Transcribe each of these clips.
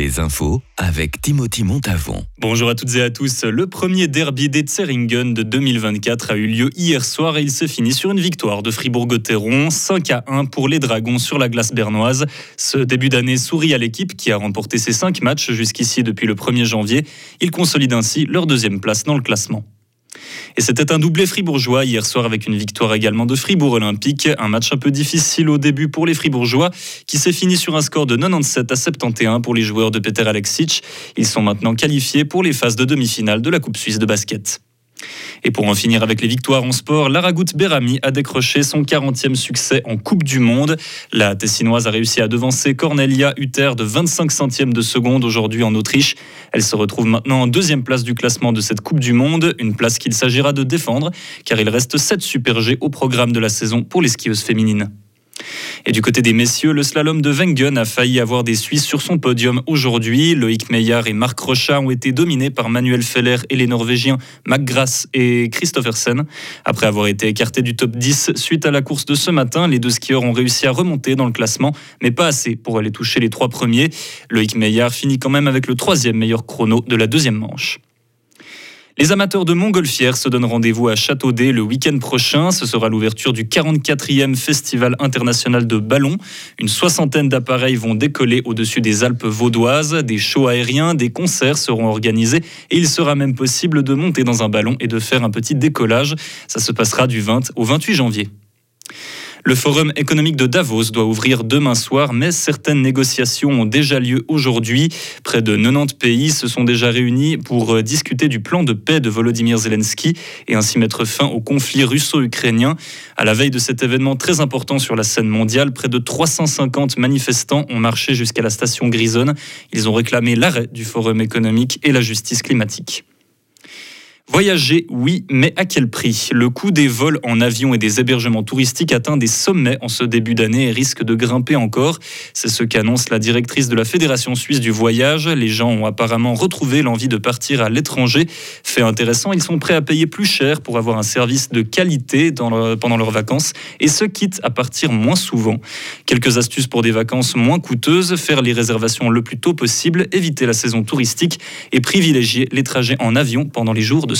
Les infos avec Timothy Montavon. Bonjour à toutes et à tous. Le premier derby des Tseringen de 2024 a eu lieu hier soir et il se finit sur une victoire de Fribourg-Gotteron, 5 à 1 pour les Dragons sur la glace bernoise. Ce début d'année sourit à l'équipe qui a remporté ses 5 matchs jusqu'ici depuis le 1er janvier. Ils consolident ainsi leur deuxième place dans le classement. Et c'était un doublé fribourgeois hier soir avec une victoire également de Fribourg Olympique. Un match un peu difficile au début pour les fribourgeois qui s'est fini sur un score de 97 à 71 pour les joueurs de Peter Alexic. Ils sont maintenant qualifiés pour les phases de demi-finale de la Coupe suisse de basket. Et pour en finir avec les victoires en sport, Laragout Berami a décroché son 40e succès en Coupe du Monde. La Tessinoise a réussi à devancer Cornelia Hutter de 25 centièmes de seconde aujourd'hui en Autriche. Elle se retrouve maintenant en deuxième place du classement de cette Coupe du Monde, une place qu'il s'agira de défendre car il reste 7 Super G au programme de la saison pour les skieuses féminines. Et du côté des messieurs, le slalom de Wengen a failli avoir des Suisses sur son podium aujourd'hui. Loïc Meillard et Marc Rochat ont été dominés par Manuel Feller et les Norvégiens McGrath et Christophersen. Après avoir été écartés du top 10 suite à la course de ce matin, les deux skieurs ont réussi à remonter dans le classement, mais pas assez pour aller toucher les trois premiers. Loïc Meillard finit quand même avec le troisième meilleur chrono de la deuxième manche. Les amateurs de montgolfière se donnent rendez-vous à Châteaudet le week-end prochain. Ce sera l'ouverture du 44e Festival international de ballons. Une soixantaine d'appareils vont décoller au-dessus des Alpes vaudoises. Des shows aériens, des concerts seront organisés et il sera même possible de monter dans un ballon et de faire un petit décollage. Ça se passera du 20 au 28 janvier. Le Forum économique de Davos doit ouvrir demain soir, mais certaines négociations ont déjà lieu aujourd'hui. Près de 90 pays se sont déjà réunis pour euh, discuter du plan de paix de Volodymyr Zelensky et ainsi mettre fin au conflit russo-ukrainien. À la veille de cet événement très important sur la scène mondiale, près de 350 manifestants ont marché jusqu'à la station Grisonne. Ils ont réclamé l'arrêt du Forum économique et la justice climatique. Voyager, oui, mais à quel prix? Le coût des vols en avion et des hébergements touristiques atteint des sommets en ce début d'année et risque de grimper encore. C'est ce qu'annonce la directrice de la Fédération suisse du voyage. Les gens ont apparemment retrouvé l'envie de partir à l'étranger. Fait intéressant, ils sont prêts à payer plus cher pour avoir un service de qualité pendant leurs vacances et ce quitte à partir moins souvent. Quelques astuces pour des vacances moins coûteuses, faire les réservations le plus tôt possible, éviter la saison touristique et privilégier les trajets en avion pendant les jours de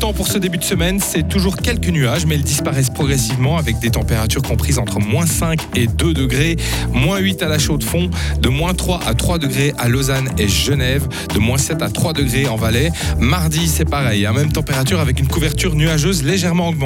Temps pour ce début de semaine, c'est toujours quelques nuages, mais ils disparaissent progressivement avec des températures comprises entre moins 5 et 2 degrés, moins 8 à la Chaux-de-Fonds, de moins 3 à 3 degrés à Lausanne et Genève, de moins 7 à 3 degrés en Valais. Mardi, c'est pareil, à hein, même température avec une couverture nuageuse légèrement augmentée.